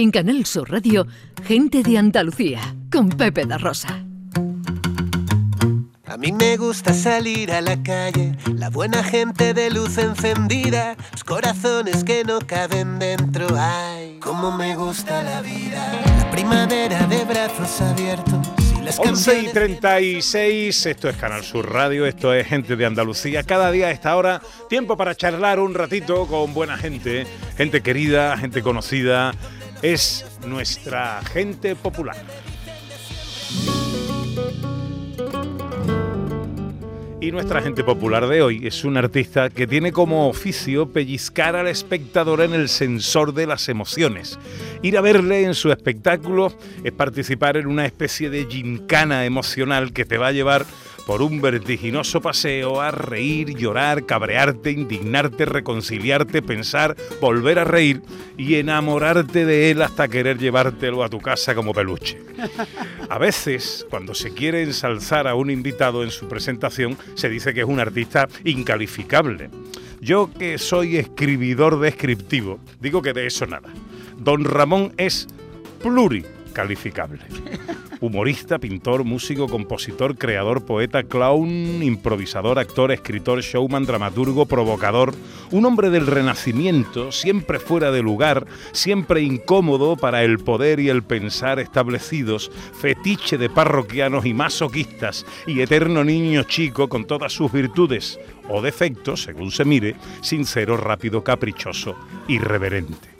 En Canal Sur Radio, Gente de Andalucía, con Pepe da Rosa. A mí me gusta salir a la calle, la buena gente de luz encendida, los corazones que no caben dentro. Ay, cómo me gusta la vida, la primavera de brazos abiertos. 11 y 36, esto es Canal Sur Radio, esto es Gente de Andalucía. Cada día a esta hora, tiempo para charlar un ratito con buena gente, gente querida, gente conocida. Es nuestra gente popular. Y nuestra gente popular de hoy es un artista que tiene como oficio pellizcar al espectador en el sensor de las emociones. Ir a verle en su espectáculo es participar en una especie de gincana emocional que te va a llevar por un vertiginoso paseo a reír, llorar, cabrearte, indignarte, reconciliarte, pensar, volver a reír y enamorarte de él hasta querer llevártelo a tu casa como peluche. A veces, cuando se quiere ensalzar a un invitado en su presentación, se dice que es un artista incalificable. Yo que soy escribidor descriptivo, digo que de eso nada. Don Ramón es pluricalificable humorista, pintor, músico, compositor, creador, poeta, clown, improvisador, actor, escritor, showman, dramaturgo, provocador, un hombre del renacimiento, siempre fuera de lugar, siempre incómodo para el poder y el pensar establecidos, fetiche de parroquianos y masoquistas, y eterno niño chico con todas sus virtudes o defectos, según se mire, sincero, rápido, caprichoso, irreverente.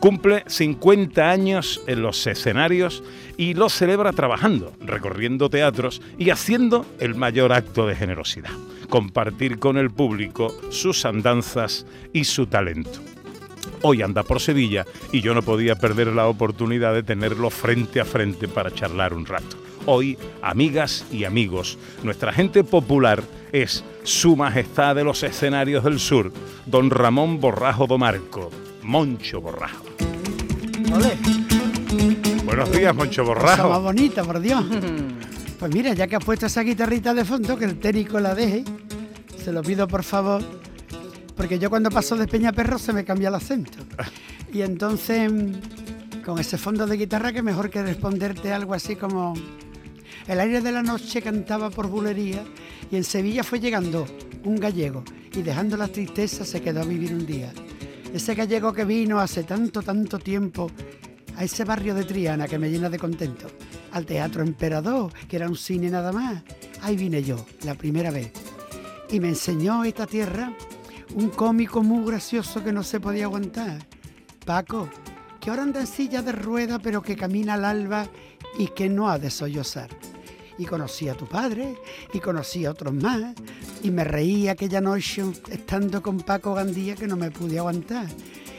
Cumple 50 años en los escenarios y lo celebra trabajando, recorriendo teatros y haciendo el mayor acto de generosidad, compartir con el público sus andanzas y su talento. Hoy anda por Sevilla y yo no podía perder la oportunidad de tenerlo frente a frente para charlar un rato. Hoy, amigas y amigos, nuestra gente popular es Su Majestad de los Escenarios del Sur, don Ramón Borrajo Domarco, Moncho Borrajo. Buenos días, Moncho Borrajo. Más bonita, por Dios. Pues mira, ya que has puesto esa guitarrita de fondo, que el técnico la deje, se lo pido por favor, porque yo cuando paso de Peñaperro se me cambia el acento. Y entonces, con ese fondo de guitarra, que mejor que responderte algo así como... El aire de la noche cantaba por bulería y en Sevilla fue llegando un gallego y dejando la tristeza se quedó a vivir un día. Ese gallego que vino hace tanto, tanto tiempo a ese barrio de Triana que me llena de contento, al Teatro Emperador, que era un cine nada más. Ahí vine yo, la primera vez. Y me enseñó esta tierra un cómico muy gracioso que no se podía aguantar. Paco, que ahora anda en silla de rueda pero que camina al alba y que no ha de sollozar. Y conocí a tu padre y conocí a otros más y me reí aquella noche estando con Paco Gandía que no me pude aguantar.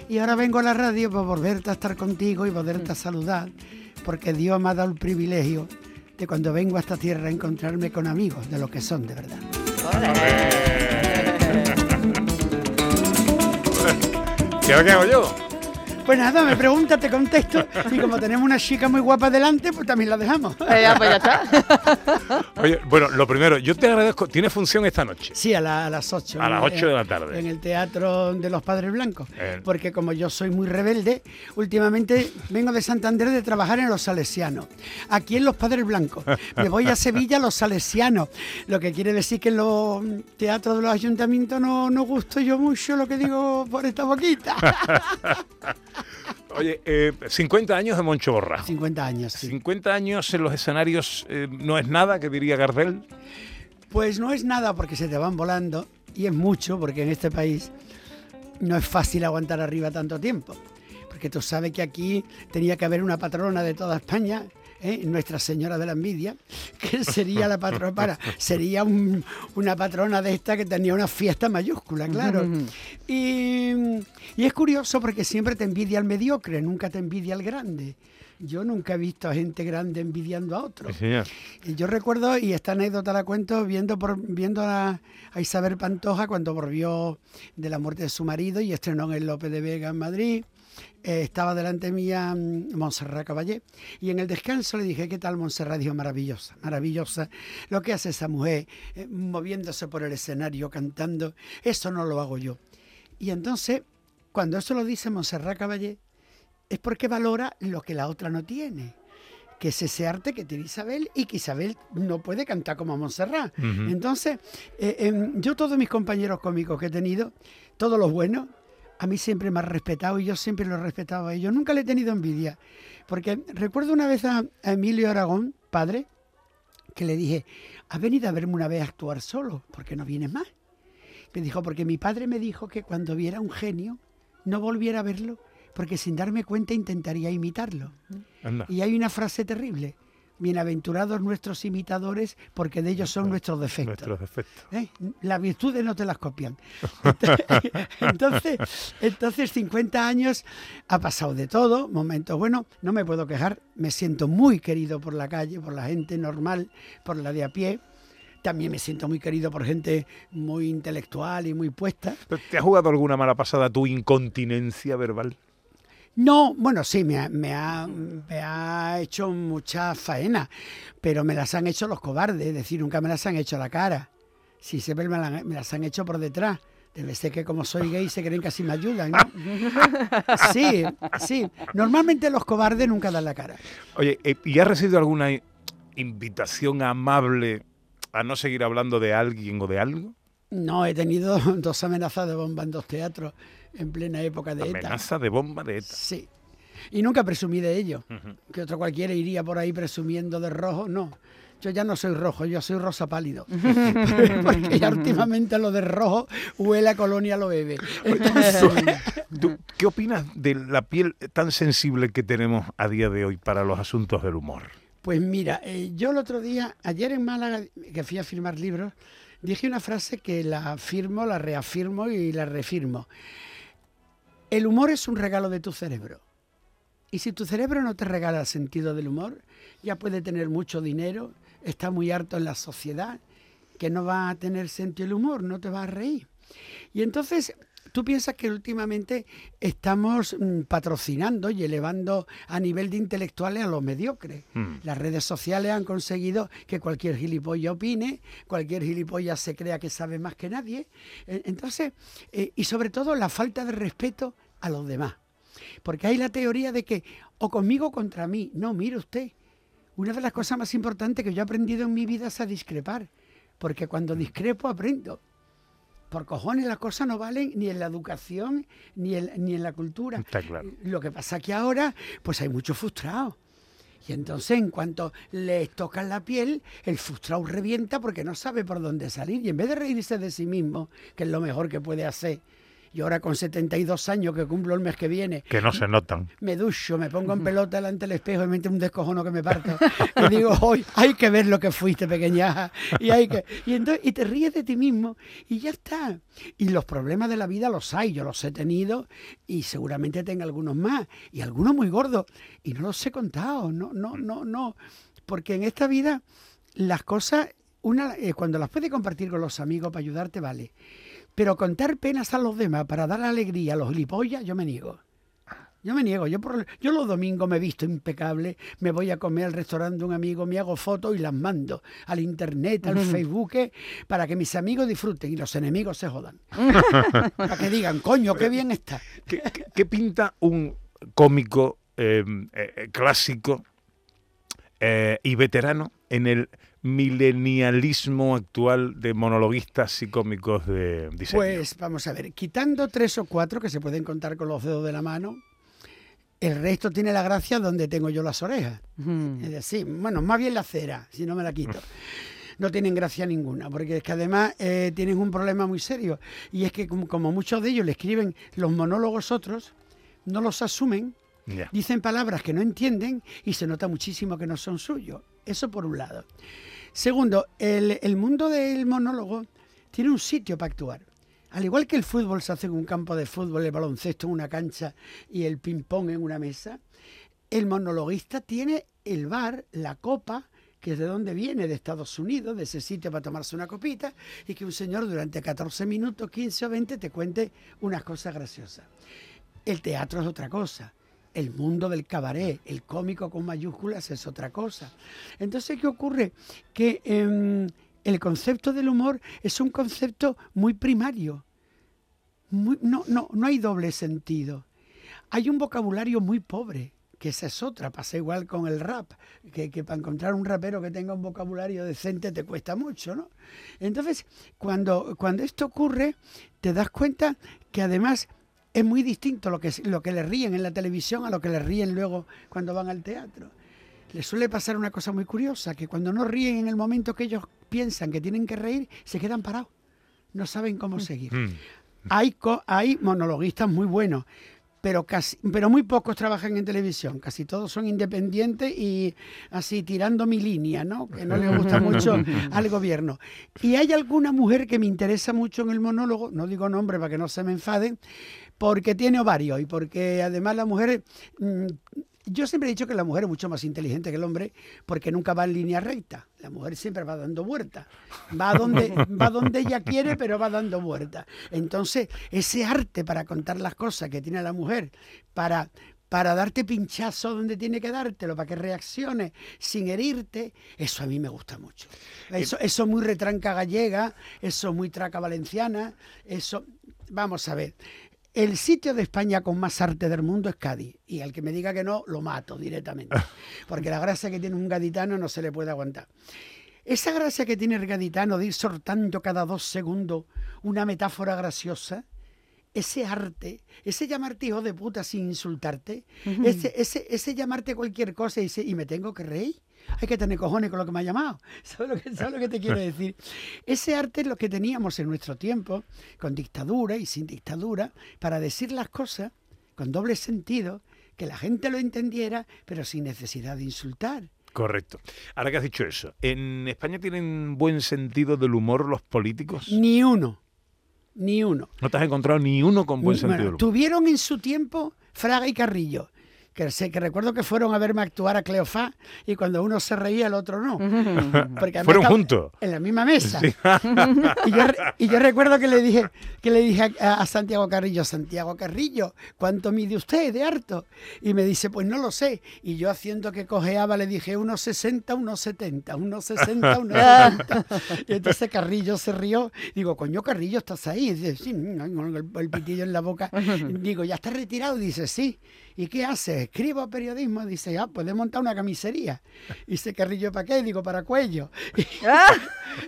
Y ahora vengo a la radio para volverte a estar contigo y poderte a saludar, porque Dios me ha dado el privilegio de cuando vengo a esta tierra encontrarme con amigos de lo que son de verdad. ¿Qué hago yo? Pues nada, me pregunta, te contesto. Y como tenemos una chica muy guapa delante, pues también la dejamos. Eh, ya, pues ya está. Oye, bueno, lo primero, yo te agradezco. ¿Tiene función esta noche? Sí, a, las 8. A las 8 de la tarde. En el Teatro de los Padres Blancos. Porque como yo soy muy rebelde, últimamente vengo de Santander de trabajar en los salesianos. Aquí en los Padres Blancos. Me voy a Sevilla a los salesianos. Lo que quiere decir que en los teatros de los ayuntamientos no, no gusto yo mucho lo que digo por esta boquita. Oye, eh, 50 años de Moncho Borra. 50 años, sí. 50 años en los escenarios eh, no es nada, que diría Gardel. Pues no es nada porque se te van volando y es mucho porque en este país no es fácil aguantar arriba tanto tiempo. Porque tú sabes que aquí tenía que haber una patrona de toda España ¿eh? Nuestra Señora de la Envidia, que sería la patrona, para, sería una patrona de esta que tenía una fiesta mayúscula, claro. y, es curioso porque siempre te envidia al mediocre, nunca te envidia al grande. Yo nunca he visto a gente grande envidiando a otros. y yo recuerdo, y esta anécdota la cuento, viendo, por, viendo a, a, Isabel Pantoja cuando volvió de la muerte de su marido y estrenó en el López de Vega en Madrid. Eh, estaba delante mía mm, Montserrat Caballé y en el descanso le dije, ¿qué tal Montserrat? Dijo, maravillosa, maravillosa. Lo que hace esa mujer eh, moviéndose por el escenario, cantando, eso no lo hago yo. Y entonces, cuando eso lo dice Montserrat Caballé, es porque valora lo que la otra no tiene que es ese arte que tiene Isabel y que Isabel no puede cantar como Montserrat. Entonces, eh, em, yo todos mis compañeros cómicos que he tenido, todos los buenos, a mí siempre me han respetado y yo siempre lo he respetado a ellos. Nunca le he tenido envidia. Porque recuerdo una vez a, a Emilio Aragón, padre, que le dije, has venido a verme una vez actuar solo, ¿por qué no vienes más? Me dijo, porque mi padre me dijo que cuando viera un genio, no volviera a verlo, porque sin darme cuenta intentaría imitarlo. Anda. Y hay una frase terrible. Bienaventurados nuestros imitadores, porque de ellos son nuestros defectos. Nuestros defectos. ¿Eh? Las virtudes no te las copian. Entonces, entonces, 50 años ha pasado de todo, momentos buenos, no me puedo quejar, me siento muy querido por la calle, por la gente normal, por la de a pie. También me siento muy querido por gente muy intelectual y muy puesta. ¿Pero ¿Te ha jugado alguna mala pasada tu incontinencia verbal? No, bueno, sí, me ha, me ha, me ha hecho mucha faena, pero me las han hecho los cobardes, es decir, nunca me las han hecho a la cara. Sí, siempre me, la- me las han hecho por detrás. Debe ser que como soy gay se creen que así me ayudan, ¿no? Sí, sí. Normalmente los cobardes nunca dan la cara. Oye, eh, ¿y has recibido alguna invitación amable a no seguir hablando de alguien o de algo? No, he tenido dos amenazas de bomba en dos teatros en plena época de ETA. Amenaza de bomba de ETA. Sí. Y nunca presumí de ello. Que otro cualquiera iría por ahí presumiendo de rojo. No. Yo ya no soy rojo, yo soy rosa pálido. Porque ya últimamente lo de rojo huele a colonia lo bebe. Entonces, ¿Tú ¿Qué opinas de la piel tan sensible que tenemos a día de hoy para los asuntos del humor? Pues mira, eh, yo el otro día, ayer en Málaga, que fui a firmar libros, dije una frase que la afirmo, la reafirmo y la refirmo. El humor es un regalo de tu cerebro. Y si tu cerebro no te regala el sentido del humor, ya puede tener mucho dinero, está muy harto en la sociedad, que no va a tener sentido el humor, no te va a reír. Y entonces tú piensas que últimamente estamos mm, patrocinando y elevando a nivel de intelectuales a los mediocres. Mm. Las redes sociales han conseguido que cualquier gilipollas opine, cualquier gilipollas se crea que sabe más que nadie. Eh, Entonces, eh, y sobre todo la falta de respeto a los demás. Porque hay la teoría de que o conmigo o contra mí. No, mire usted, una de las cosas más importantes que yo he aprendido en mi vida es a discrepar. Porque cuando discrepo aprendo. Por cojones las cosas no valen ni en la educación ni en, ni en la cultura. Está claro. Lo que pasa que ahora, pues hay muchos frustrados. Y entonces, en cuanto les tocan la piel, el frustrado revienta porque no sabe por dónde salir. Y en vez de reírse de sí mismo, que es lo mejor que puede hacer, y ahora con 72 años que cumplo el mes que viene, Que no se notan. me ducho, me pongo en pelota delante del espejo y me meto un descojono que me parto. Y digo, hoy hay que ver lo que fuiste, pequeñaja. Y, hay que... y, entonces, y te ríes de ti mismo y ya está. Y los problemas de la vida los hay, yo los he tenido y seguramente tenga algunos más. Y algunos muy gordos. Y no los he contado, no, no, no, no. Porque en esta vida las cosas, una, eh, cuando las puedes compartir con los amigos para ayudarte, vale. Pero contar penas a los demás para dar alegría a los gilipollas, yo me niego. Yo me niego, yo, por, yo los domingos me he visto impecable, me voy a comer al restaurante de un amigo, me hago fotos y las mando al internet, al Facebook, eh, para que mis amigos disfruten y los enemigos se jodan. para que digan, coño, qué bien está. ¿Qué, qué- qué pinta un cómico eh, eh, clásico eh, y veterano en el milenialismo actual de monologuistas y cómicos de diseño? Pues vamos a ver, quitando tres o cuatro que se pueden contar con los dedos de la mano, el resto tiene la gracia donde tengo yo las orejas. Es decir, bueno, más bien la cera, si no me la quito. No tienen gracia ninguna, porque es que además eh, tienen un problema muy serio. Y es que como, como muchos de ellos le escriben los monólogos otros, no los asumen, Dicen palabras que no entienden y se nota muchísimo que no son suyos. Eso por un lado. Segundo, el, el mundo del monólogo tiene un sitio para actuar. Al igual que el fútbol se hace en un campo de fútbol, el baloncesto en una cancha y el ping-pong en una mesa, el monologuista tiene el bar, la copa, que es de donde viene, de Estados Unidos, de ese sitio para tomarse una copita, y que un señor durante 14 minutos, 15 o 20 te cuente unas cosas graciosas. El teatro es otra cosa. El mundo del cabaret, el cómico con mayúsculas es otra cosa. Entonces, ¿qué ocurre? Que em, el concepto del humor es un concepto muy primario. No, no, no hay doble sentido. hay un vocabulario muy pobre, que esa es otra, pasa igual con el rap, que, que para encontrar un rapero que tenga un vocabulario decente te cuesta mucho, ¿no? Entonces, cuando, cuando esto ocurre, te das cuenta que además es muy distinto lo que, lo que le ríen en la televisión a lo que le ríen luego cuando van al teatro. Les suele pasar una cosa muy curiosa, que cuando no ríen en el momento que ellos piensan que tienen que reír, se quedan parados, no saben cómo seguir. Mm. Hay, co- hay monologuistas muy buenos, pero, casi, pero muy pocos trabajan en televisión. Casi todos son independientes y así tirando mi línea, ¿no? Que no le gusta mucho al gobierno. Y hay alguna mujer que me interesa mucho en el monólogo, no digo nombre para que no se me enfaden, porque tiene ovarios y porque además la mujer... mm, yo siempre he dicho que la mujer es mucho más inteligente que el hombre porque nunca va en línea recta. La mujer siempre va dando vueltas. Va donde, va donde ella quiere, pero va dando vueltas. Entonces, ese arte para contar las cosas que tiene la mujer, para, para darte pinchazo donde tiene que dártelo, para que reaccione sin herirte, eso a mí me gusta mucho. Eso, eso es muy retranca gallega, eso es muy traca valenciana, eso... Vamos a ver. El sitio de España con más arte del mundo es Cádiz. Y al que me diga que no, lo mato directamente. Porque la gracia que tiene un gaditano no se le puede aguantar. Esa gracia que tiene el gaditano de ir soltando cada dos segundos una metáfora graciosa, ese arte, ese llamarte hijo de puta sin insultarte, ese, ese, ese llamarte cualquier cosa y, ese- y me tengo que reír. Hay que tener cojones con lo que me ha llamado. ¿Sabes lo que, sabes lo que te quiero decir? Ese arte es lo que teníamos en nuestro tiempo, con dictadura y sin dictadura, para decir las cosas con doble sentido, que la gente lo entendiera, pero sin necesidad de insultar. Correcto. Ahora que has dicho eso, ¿en España tienen buen sentido del humor los políticos? Ni uno, ni uno. No te has encontrado ni uno con buen Bueno, sentido del humor. tuvieron en su tiempo Fraga y Carrillo. Que, sé, que recuerdo que fueron a verme actuar a Cleofás y cuando uno se reía el otro no. Porque Fueron juntos. En la misma mesa. y, yo, re- y yo recuerdo que le dije, que le dije a, a Santiago Carrillo, Santiago Carrillo, ¿cuánto mide usted de harto? Y me dice, pues no lo sé. Y yo haciendo que cojeaba le dije, unos 60, unos 70, unos 60, unos 70. Y entonces Carrillo se rió. Digo, coño, Carrillo, ¿estás ahí? Y dice, sí, con el, el pitillo en la boca. Digo, ¿ya estás retirado? Dice, sí. ¿Y qué haces? Escribo periodismo. Dice, ah, puedes montar una camisería. Y dice, Carrillo, ¿para qué? Digo, para cuello.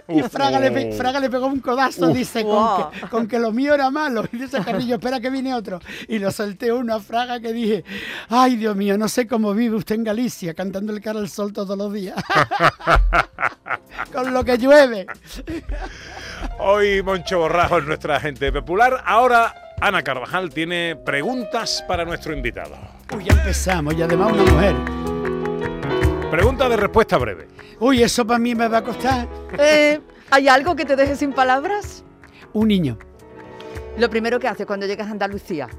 Y Fraga le, pe- Fraga le pegó un codazo, dice, con, Wow. que, con que lo mío era malo. Y dice Carrillo, espera que viene otro. Y lo solté uno a Fraga que dije, ay Dios mío, no sé cómo vive usted en Galicia, cantando el cara al sol todos los días. con lo que llueve. Hoy Moncho Borrajo es nuestra agente popular. Ahora Ana Carvajal tiene preguntas para nuestro invitado. Uy, ya empezamos, y además una mujer. Pregunta de respuesta breve. Uy, eso para mí me va a costar Eh, ¿Hay algo que te deje sin palabras? un niño. Lo primero que haces cuando llegas a Andalucía.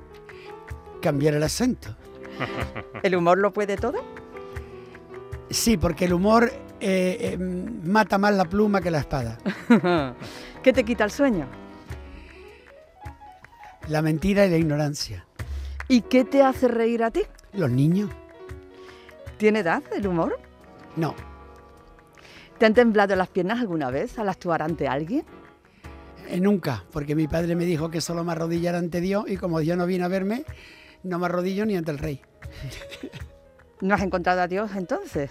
Cambiar el acento. ¿El humor lo puede todo? Sí, porque el humor eh, eh, mata más la pluma que la espada. ¿Qué te quita el sueño? La mentira y la ignorancia. ¿Y qué te hace reír a ti? Los niños, ¿Tiene edad el humor? no. ¿Te han temblado las piernas alguna vez al actuar ante alguien? Eh, nunca, porque mi padre me dijo que solo me arrodillara ante Dios y como Dios no viene a verme, no me arrodillo ni ante el rey. ¿No has encontrado a Dios entonces?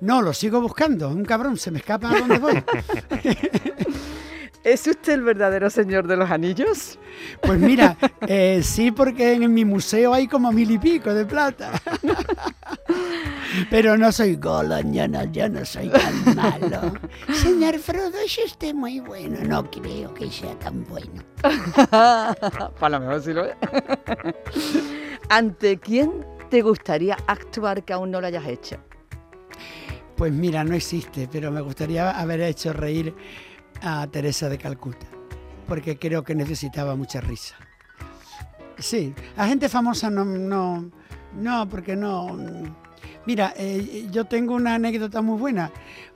No, lo sigo buscando, un cabrón, se me escapa a donde voy. ¿Es usted el verdadero señor de los anillos? Pues mira, eh, sí, porque en mi museo hay como mil y pico de plata. Pero no soy goloñano, yo no soy tan malo. Señor Frodo, es usted muy bueno. No creo que sea tan bueno. Para lo mejor sí lo es. ¿Ante quién te gustaría actuar que aún no lo hayas hecho? Pues mira, no existe, pero me gustaría haber hecho reír a Teresa de Calcuta, porque creo que necesitaba mucha risa. Sí, a gente famosa no, no, no, porque no. Mira, eh, yo tengo una anécdota muy buena.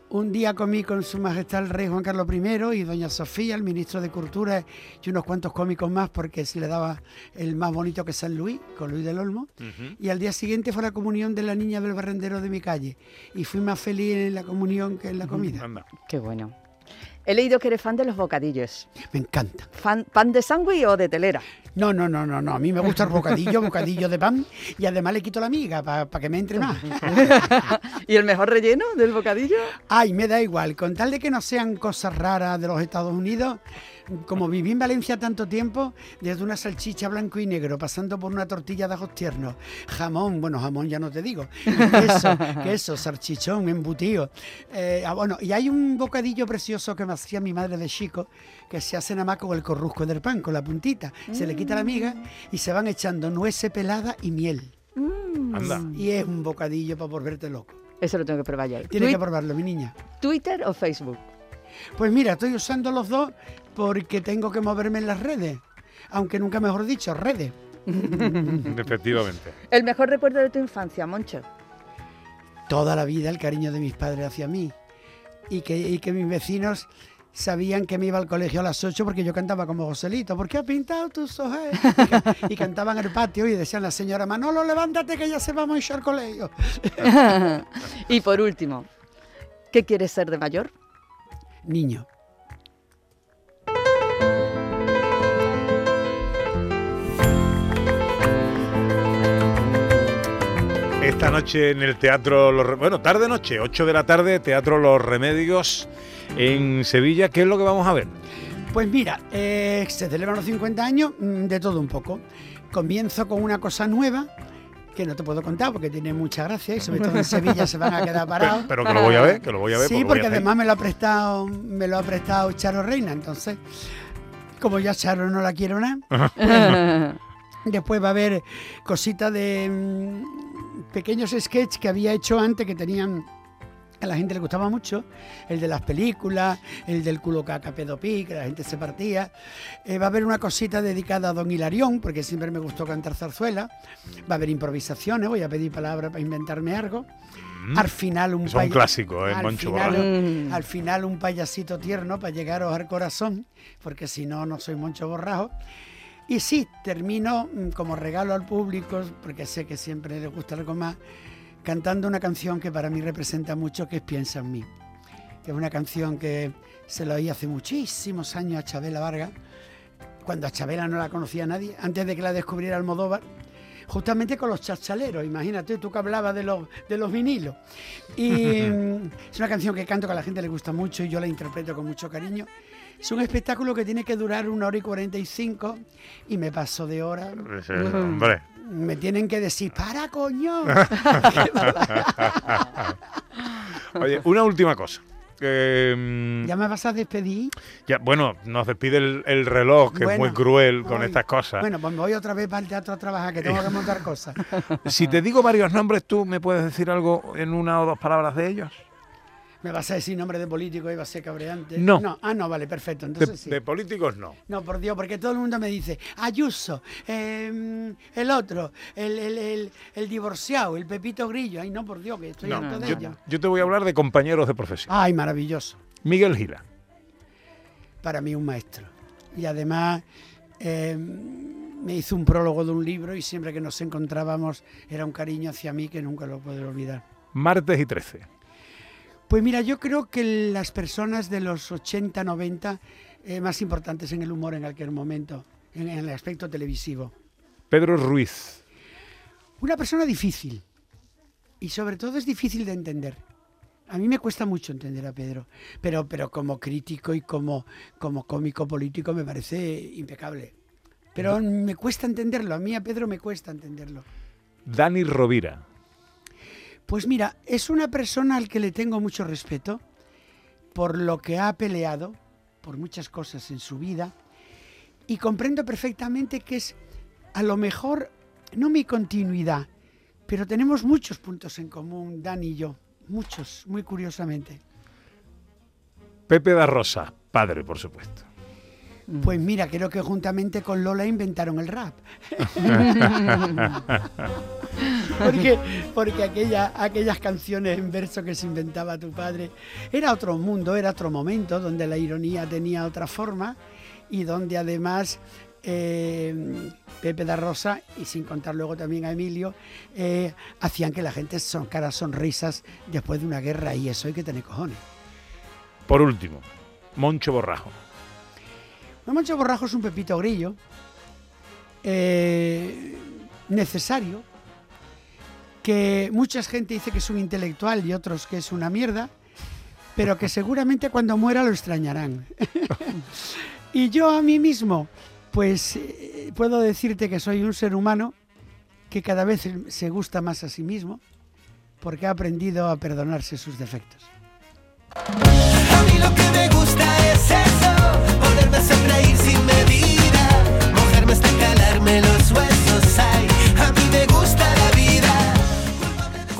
Un día comí con Su Majestad el Rey Juan Carlos I y Doña Sofía, el ministro de Cultura, y unos cuantos cómicos más, porque se le daba el más bonito que San Luis, con Luis del Olmo. Y al día siguiente fue la comunión de la niña del barrendero de mi calle. Y fui más feliz en la comunión que en la comida. Qué bueno. He leído que eres fan de los bocadillos. Me encanta. Fan, ¿Pan de sándwich o de telera? No, no, no, no, no. A mí me gusta el bocadillo, bocadillo de pan y además le quito la miga para que me entre más. ¿Y el mejor relleno del bocadillo? Ay, me da igual. Con tal de que no sean cosas raras de los Estados Unidos, como viví en Valencia tanto tiempo, desde una salchicha blanco y negro, pasando por una tortilla de ajos tiernos, jamón, bueno, jamón ya no te digo, queso, queso, salchichón, embutido. Eh, ah, bueno, y hay un bocadillo precioso que me hacía mi madre de chico, que se hace nada más con el corrusco del pan, con la puntita. Se le quita la miga y se van echando nueces pelada y miel. Anda. Y es un bocadillo para volverte loco. Eso lo tengo que probar ya. Tienes que probarlo, mi niña. ¿Twitter o Facebook? Pues mira, estoy usando los dos porque tengo que moverme en las redes. Aunque nunca mejor dicho, redes. Efectivamente. El mejor recuerdo de tu infancia, Moncho. Toda la vida el cariño de mis padres hacia mí. Y que, y que mis vecinos sabían que me iba al colegio a las 8 porque yo cantaba como Joselito. ¿Por qué has pintado tus ojos? Y, ca- y cantaban en el patio y decían la señora Manolo, levántate que ya se vamos a ir al colegio. y por último, ¿qué quieres ser de mayor? Niño. Esta noche en el Teatro Los Bueno, tarde-noche, 8 de la tarde, Teatro Los Remedios en Sevilla. ¿Qué es lo que vamos a ver? Pues mira, eh, se celebran los 50 años mm, de todo un poco. Comienzo con una cosa nueva que no te puedo contar porque tiene mucha gracia y sobre todo en Sevilla se van a quedar parados. Pero que lo voy a ver, que lo voy a ver. Sí, porque además me lo ha prestado, me lo ha prestado Charo Reina, entonces, como ya Charo no la quiero nada, después va a haber cositas de mm, pequeños sketches que había hecho antes que tenían a la gente le gustaba mucho, el de las películas, el del culo caca pedopí, que la gente se partía. Eh, va a haber una cosita dedicada a Don Hilarión, porque siempre me gustó cantar zarzuela. Va a haber improvisaciones, voy a pedir palabras para inventarme algo. Al final un es un clásico, ¿eh? al Moncho final. Mm. al final un payasito tierno para llegaros al corazón, porque si no, no soy Moncho Borrajo. Y sí, termino mm, como regalo al público, porque sé que siempre les gusta algo más, cantando una canción que para mí representa mucho, que es Piensa en mí. Que es una canción que se la oí hace muchísimos años a Chabela Vargas, cuando a Chabela no la conocía nadie, antes de que la descubriera Almodóvar, justamente con los chachaleros, imagínate, tú que hablabas de los, de los vinilos. Y mm, es una canción que canto que a la gente le gusta mucho y yo la interpreto con mucho cariño. Es un espectáculo que tiene que durar una hora y 45 y me paso de hora. Hombre. Me tienen que decir, para coño. Oye, una última cosa. Eh, mm, ¿Ya me vas a despedir? ya, bueno, nos despide el, el reloj, que es muy cruel con estas cosas. Bueno, pues me voy otra vez para el teatro a trabajar, que tengo que montar cosas. Si te digo varios nombres, ¿tú me puedes decir algo en una o dos palabras de ellos? ¿Me vas a decir nombre de político y va a ser cabreante? No. no. Ah, no, vale, perfecto. De, Entonces sí. de políticos no. No, por Dios, porque todo el mundo me dice, Ayuso, eh, el otro, el, el, el- el divorciado, el Pepito Grillo. Ay, no, por Dios, que estoy No, de yo, ellos. yo te voy a hablar de compañeros de profesión. Ay, maravilloso. Miguel Gila. Para mí un maestro. Y además eh, me hizo un prólogo de un libro y siempre que nos encontrábamos era un cariño hacia mí que nunca lo podré olvidar. Martes y 13. Pues mira, yo creo que las personas de los 80, 90, eh, más importantes en el humor en aquel momento, en, en el aspecto televisivo. Pedro Ruiz. Una persona difícil. Y sobre todo es difícil de entender. A mí me cuesta mucho entender a Pedro, pero, pero como crítico y como, como cómico político me parece impecable. Pero me cuesta entenderlo, a mí a Pedro me cuesta entenderlo. Dani Rovira. Pues mira, es una persona al que le tengo mucho respeto por lo que ha peleado, por muchas cosas en su vida, y comprendo perfectamente que es a lo mejor no mi continuidad, pero tenemos muchos puntos en común, Dan y yo, muchos, muy curiosamente. Pepe da Rosa. Padre, por supuesto. Pues mira, creo que juntamente con Lola inventaron el rap. porque porque aquella, aquellas canciones en verso que se inventaba tu padre era otro mundo, era otro momento donde la ironía tenía otra forma y donde además eh, Pepe da Rosa y sin contar luego también a Emilio eh, hacían que la gente soncara sonrisas después de una guerra y eso hay que tener cojones. Por último, Moncho Borrajo? Moncho Borrajo es un pepito grillo eh, necesario, que mucha gente dice que es un intelectual y otros que es una mierda, pero que seguramente cuando muera lo extrañarán. y yo a mí mismo, pues eh, puedo decirte que soy un ser humano que cada vez se gusta más a sí mismo porque ha aprendido a perdonarse sus defectos. A mí lo que me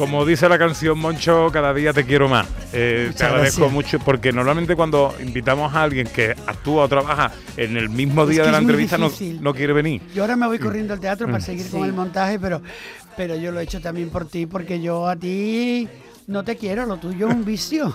Como dice la canción Moncho, cada día te quiero más. Eh, te agradezco gracias. mucho porque normalmente cuando invitamos a alguien que actúa o trabaja en el mismo Es día que de la entrevista no, no quiere venir. Yo ahora me voy corriendo al teatro para Mm. seguir con el montaje, pero, pero yo lo he hecho también por ti, porque yo a ti no te quiero, lo tuyo es un vicio.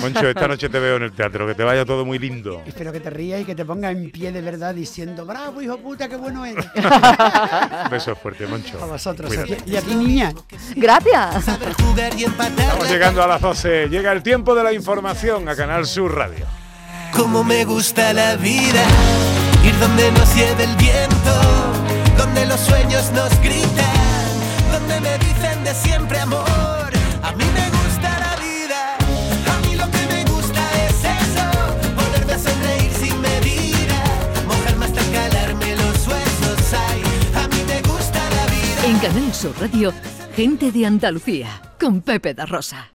Moncho, esta noche te veo en el teatro, que te vaya todo muy lindo. Espero que te rías y que te pongas en pie de verdad diciendo, bravo, hijo puta, qué bueno eres. Un beso fuerte, Moncho. A vosotros. Cuídate. Y a ti, niña. Gracias. Saber jugar y empatar. Estamos llegando a las 12. Llega el tiempo de la información a Canal Sur Radio. Como me gusta la vida, ir donde nos lleve el viento, donde los sueños nos gritan, Canal Sur Radio, gente de Andalucía, con Pepe da Rosa.